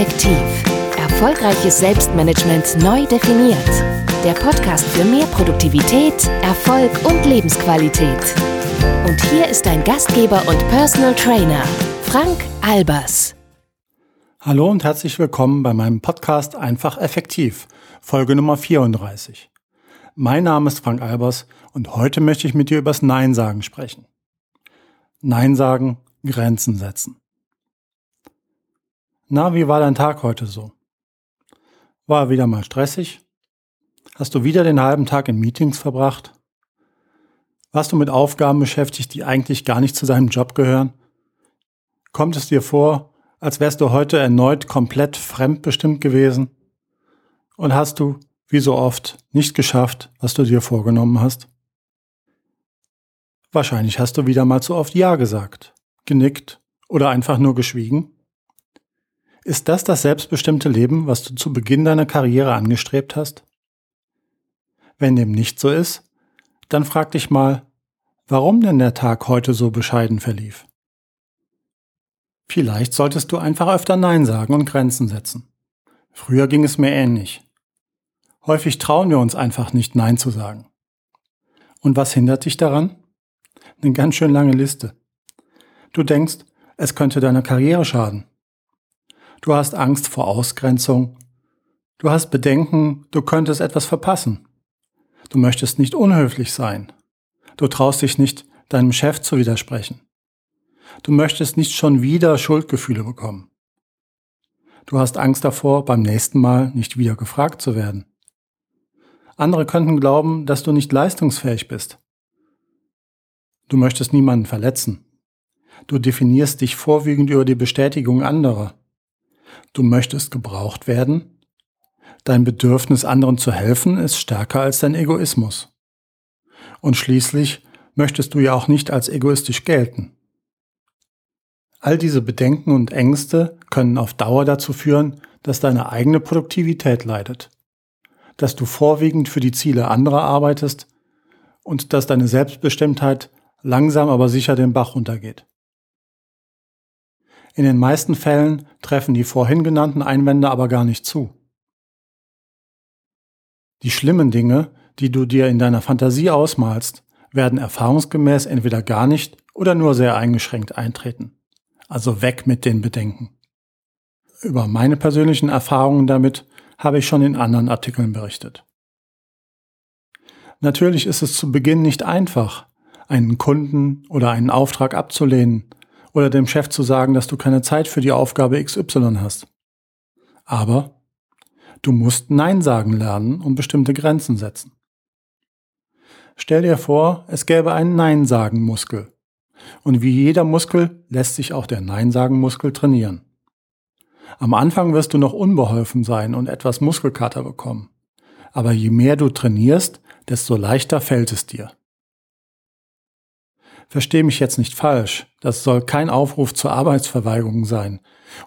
Effektiv. Erfolgreiches Selbstmanagement neu definiert. Der Podcast für mehr Produktivität, Erfolg und Lebensqualität. Und hier ist dein Gastgeber und Personal Trainer, Frank Albers. Hallo und herzlich willkommen bei meinem Podcast Einfach Effektiv, Folge Nummer 34. Mein Name ist Frank Albers und heute möchte ich mit dir übers Nein sagen sprechen. Nein sagen, Grenzen setzen. Na, wie war dein Tag heute so? War er wieder mal stressig? Hast du wieder den halben Tag in Meetings verbracht? Warst du mit Aufgaben beschäftigt, die eigentlich gar nicht zu deinem Job gehören? Kommt es dir vor, als wärst du heute erneut komplett fremdbestimmt gewesen? Und hast du, wie so oft, nicht geschafft, was du dir vorgenommen hast? Wahrscheinlich hast du wieder mal zu oft Ja gesagt, genickt oder einfach nur geschwiegen. Ist das das selbstbestimmte Leben, was du zu Beginn deiner Karriere angestrebt hast? Wenn dem nicht so ist, dann frag dich mal, warum denn der Tag heute so bescheiden verlief. Vielleicht solltest du einfach öfter Nein sagen und Grenzen setzen. Früher ging es mir ähnlich. Häufig trauen wir uns einfach nicht Nein zu sagen. Und was hindert dich daran? Eine ganz schön lange Liste. Du denkst, es könnte deiner Karriere schaden. Du hast Angst vor Ausgrenzung. Du hast Bedenken, du könntest etwas verpassen. Du möchtest nicht unhöflich sein. Du traust dich nicht, deinem Chef zu widersprechen. Du möchtest nicht schon wieder Schuldgefühle bekommen. Du hast Angst davor, beim nächsten Mal nicht wieder gefragt zu werden. Andere könnten glauben, dass du nicht leistungsfähig bist. Du möchtest niemanden verletzen. Du definierst dich vorwiegend über die Bestätigung anderer. Du möchtest gebraucht werden. Dein Bedürfnis, anderen zu helfen, ist stärker als dein Egoismus. Und schließlich möchtest du ja auch nicht als egoistisch gelten. All diese Bedenken und Ängste können auf Dauer dazu führen, dass deine eigene Produktivität leidet, dass du vorwiegend für die Ziele anderer arbeitest und dass deine Selbstbestimmtheit langsam aber sicher den Bach runtergeht. In den meisten Fällen treffen die vorhin genannten Einwände aber gar nicht zu. Die schlimmen Dinge, die du dir in deiner Fantasie ausmalst, werden erfahrungsgemäß entweder gar nicht oder nur sehr eingeschränkt eintreten. Also weg mit den Bedenken. Über meine persönlichen Erfahrungen damit habe ich schon in anderen Artikeln berichtet. Natürlich ist es zu Beginn nicht einfach, einen Kunden oder einen Auftrag abzulehnen oder dem Chef zu sagen, dass du keine Zeit für die Aufgabe XY hast. Aber du musst Nein sagen lernen und bestimmte Grenzen setzen. Stell dir vor, es gäbe einen Nein-Sagen-Muskel. Und wie jeder Muskel lässt sich auch der Nein-Sagen-Muskel trainieren. Am Anfang wirst du noch unbeholfen sein und etwas Muskelkater bekommen. Aber je mehr du trainierst, desto leichter fällt es dir. Versteh mich jetzt nicht falsch. Das soll kein Aufruf zur Arbeitsverweigerung sein.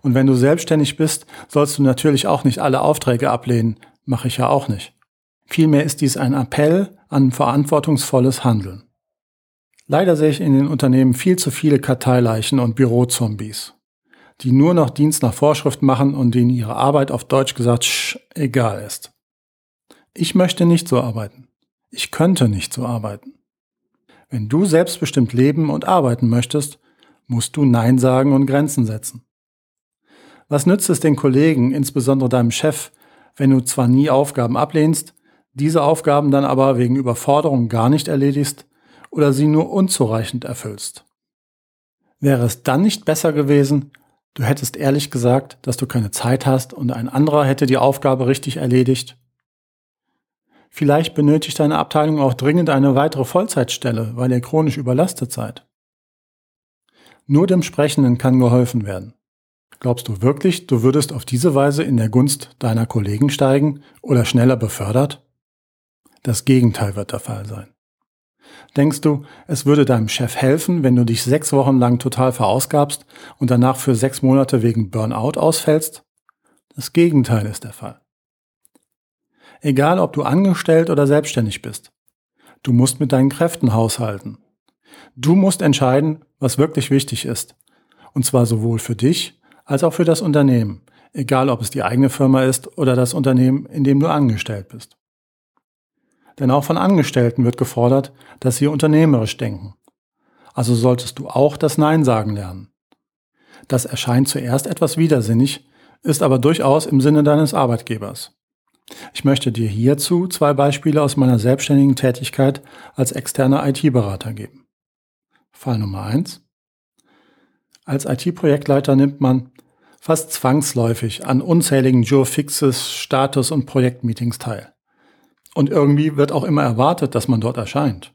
Und wenn du selbstständig bist, sollst du natürlich auch nicht alle Aufträge ablehnen. Mache ich ja auch nicht. Vielmehr ist dies ein Appell an verantwortungsvolles Handeln. Leider sehe ich in den Unternehmen viel zu viele Karteileichen und Bürozombies, die nur noch Dienst nach Vorschrift machen und denen ihre Arbeit auf Deutsch gesagt sch, egal ist. Ich möchte nicht so arbeiten. Ich könnte nicht so arbeiten. Wenn du selbstbestimmt leben und arbeiten möchtest, musst du Nein sagen und Grenzen setzen. Was nützt es den Kollegen, insbesondere deinem Chef, wenn du zwar nie Aufgaben ablehnst, diese Aufgaben dann aber wegen Überforderung gar nicht erledigst oder sie nur unzureichend erfüllst? Wäre es dann nicht besser gewesen, du hättest ehrlich gesagt, dass du keine Zeit hast und ein anderer hätte die Aufgabe richtig erledigt Vielleicht benötigt deine Abteilung auch dringend eine weitere Vollzeitstelle, weil ihr chronisch überlastet seid. Nur dem Sprechenden kann geholfen werden. Glaubst du wirklich, du würdest auf diese Weise in der Gunst deiner Kollegen steigen oder schneller befördert? Das Gegenteil wird der Fall sein. Denkst du, es würde deinem Chef helfen, wenn du dich sechs Wochen lang total verausgabst und danach für sechs Monate wegen Burnout ausfällst? Das Gegenteil ist der Fall egal ob du angestellt oder selbstständig bist. Du musst mit deinen Kräften haushalten. Du musst entscheiden, was wirklich wichtig ist. Und zwar sowohl für dich als auch für das Unternehmen, egal ob es die eigene Firma ist oder das Unternehmen, in dem du angestellt bist. Denn auch von Angestellten wird gefordert, dass sie unternehmerisch denken. Also solltest du auch das Nein sagen lernen. Das erscheint zuerst etwas widersinnig, ist aber durchaus im Sinne deines Arbeitgebers. Ich möchte dir hierzu zwei Beispiele aus meiner selbstständigen Tätigkeit als externer IT-Berater geben. Fall Nummer eins: Als IT-Projektleiter nimmt man fast zwangsläufig an unzähligen Jurfixes, Status- und Projektmeetings teil. Und irgendwie wird auch immer erwartet, dass man dort erscheint.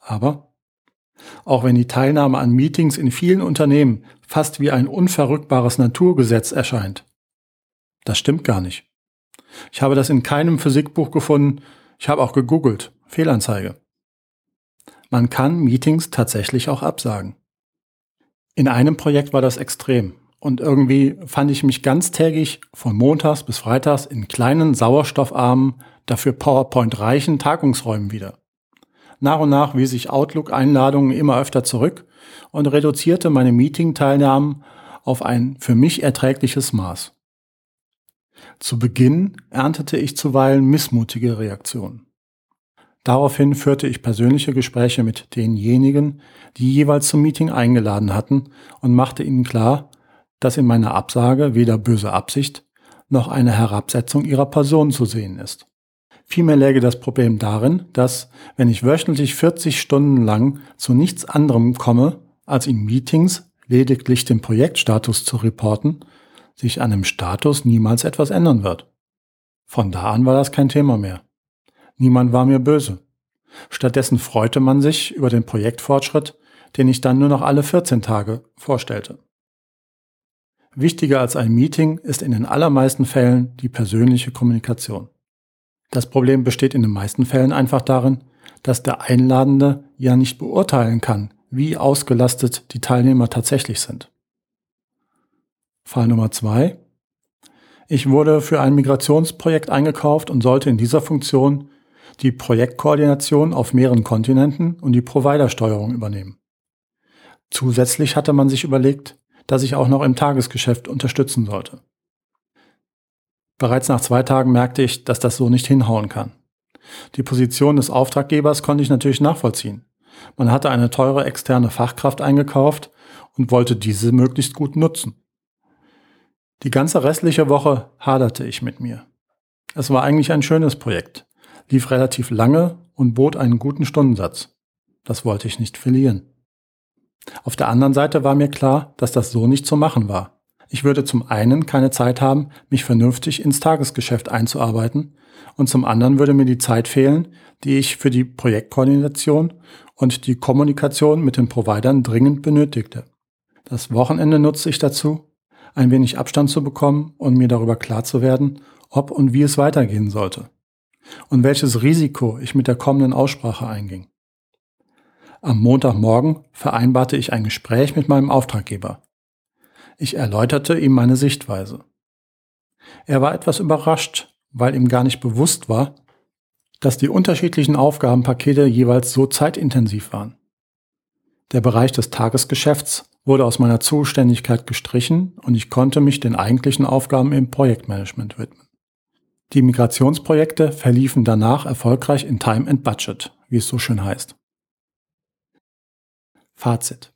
Aber auch wenn die Teilnahme an Meetings in vielen Unternehmen fast wie ein unverrückbares Naturgesetz erscheint, das stimmt gar nicht. Ich habe das in keinem Physikbuch gefunden, ich habe auch gegoogelt. Fehlanzeige. Man kann Meetings tatsächlich auch absagen. In einem Projekt war das extrem. Und irgendwie fand ich mich ganztägig von montags bis freitags in kleinen, sauerstoffarmen, dafür PowerPoint reichen Tagungsräumen wieder. Nach und nach wies ich Outlook-Einladungen immer öfter zurück und reduzierte meine Meeting-Teilnahmen auf ein für mich erträgliches Maß. Zu Beginn erntete ich zuweilen missmutige Reaktionen. Daraufhin führte ich persönliche Gespräche mit denjenigen, die jeweils zum Meeting eingeladen hatten und machte ihnen klar, dass in meiner Absage weder böse Absicht noch eine Herabsetzung ihrer Person zu sehen ist. Vielmehr läge das Problem darin, dass, wenn ich wöchentlich 40 Stunden lang zu nichts anderem komme, als in Meetings lediglich den Projektstatus zu reporten, sich an dem Status niemals etwas ändern wird. Von da an war das kein Thema mehr. Niemand war mir böse. Stattdessen freute man sich über den Projektfortschritt, den ich dann nur noch alle 14 Tage vorstellte. Wichtiger als ein Meeting ist in den allermeisten Fällen die persönliche Kommunikation. Das Problem besteht in den meisten Fällen einfach darin, dass der Einladende ja nicht beurteilen kann, wie ausgelastet die Teilnehmer tatsächlich sind. Fall Nummer zwei. Ich wurde für ein Migrationsprojekt eingekauft und sollte in dieser Funktion die Projektkoordination auf mehreren Kontinenten und die Providersteuerung übernehmen. Zusätzlich hatte man sich überlegt, dass ich auch noch im Tagesgeschäft unterstützen sollte. Bereits nach zwei Tagen merkte ich, dass das so nicht hinhauen kann. Die Position des Auftraggebers konnte ich natürlich nachvollziehen. Man hatte eine teure externe Fachkraft eingekauft und wollte diese möglichst gut nutzen. Die ganze restliche Woche haderte ich mit mir. Es war eigentlich ein schönes Projekt, lief relativ lange und bot einen guten Stundensatz. Das wollte ich nicht verlieren. Auf der anderen Seite war mir klar, dass das so nicht zu machen war. Ich würde zum einen keine Zeit haben, mich vernünftig ins Tagesgeschäft einzuarbeiten, und zum anderen würde mir die Zeit fehlen, die ich für die Projektkoordination und die Kommunikation mit den Providern dringend benötigte. Das Wochenende nutzte ich dazu, ein wenig Abstand zu bekommen und mir darüber klar zu werden, ob und wie es weitergehen sollte und welches Risiko ich mit der kommenden Aussprache einging. Am Montagmorgen vereinbarte ich ein Gespräch mit meinem Auftraggeber. Ich erläuterte ihm meine Sichtweise. Er war etwas überrascht, weil ihm gar nicht bewusst war, dass die unterschiedlichen Aufgabenpakete jeweils so zeitintensiv waren. Der Bereich des Tagesgeschäfts wurde aus meiner Zuständigkeit gestrichen und ich konnte mich den eigentlichen Aufgaben im Projektmanagement widmen. Die Migrationsprojekte verliefen danach erfolgreich in Time and Budget, wie es so schön heißt. Fazit.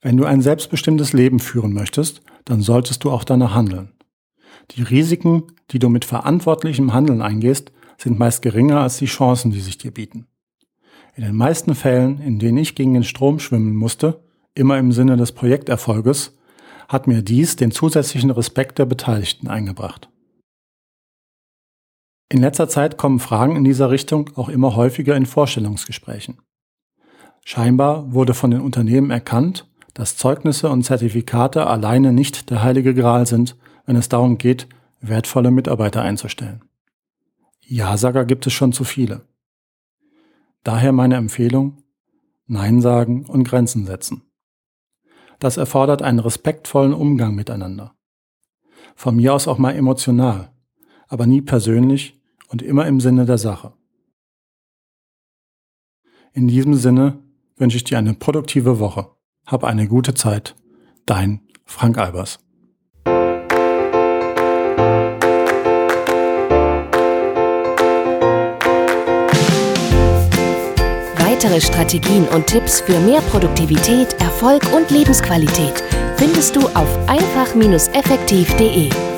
Wenn du ein selbstbestimmtes Leben führen möchtest, dann solltest du auch danach handeln. Die Risiken, die du mit verantwortlichem Handeln eingehst, sind meist geringer als die Chancen, die sich dir bieten. In den meisten Fällen, in denen ich gegen den Strom schwimmen musste, immer im Sinne des Projekterfolges, hat mir dies den zusätzlichen Respekt der Beteiligten eingebracht. In letzter Zeit kommen Fragen in dieser Richtung auch immer häufiger in Vorstellungsgesprächen. Scheinbar wurde von den Unternehmen erkannt, dass Zeugnisse und Zertifikate alleine nicht der heilige Gral sind, wenn es darum geht, wertvolle Mitarbeiter einzustellen. Ja-Sager gibt es schon zu viele. Daher meine Empfehlung, Nein sagen und Grenzen setzen. Das erfordert einen respektvollen Umgang miteinander. Von mir aus auch mal emotional, aber nie persönlich und immer im Sinne der Sache. In diesem Sinne wünsche ich dir eine produktive Woche. Hab eine gute Zeit. Dein Frank Albers. Weitere Strategien und Tipps für mehr Produktivität, Erfolg und Lebensqualität findest du auf einfach-effektiv.de.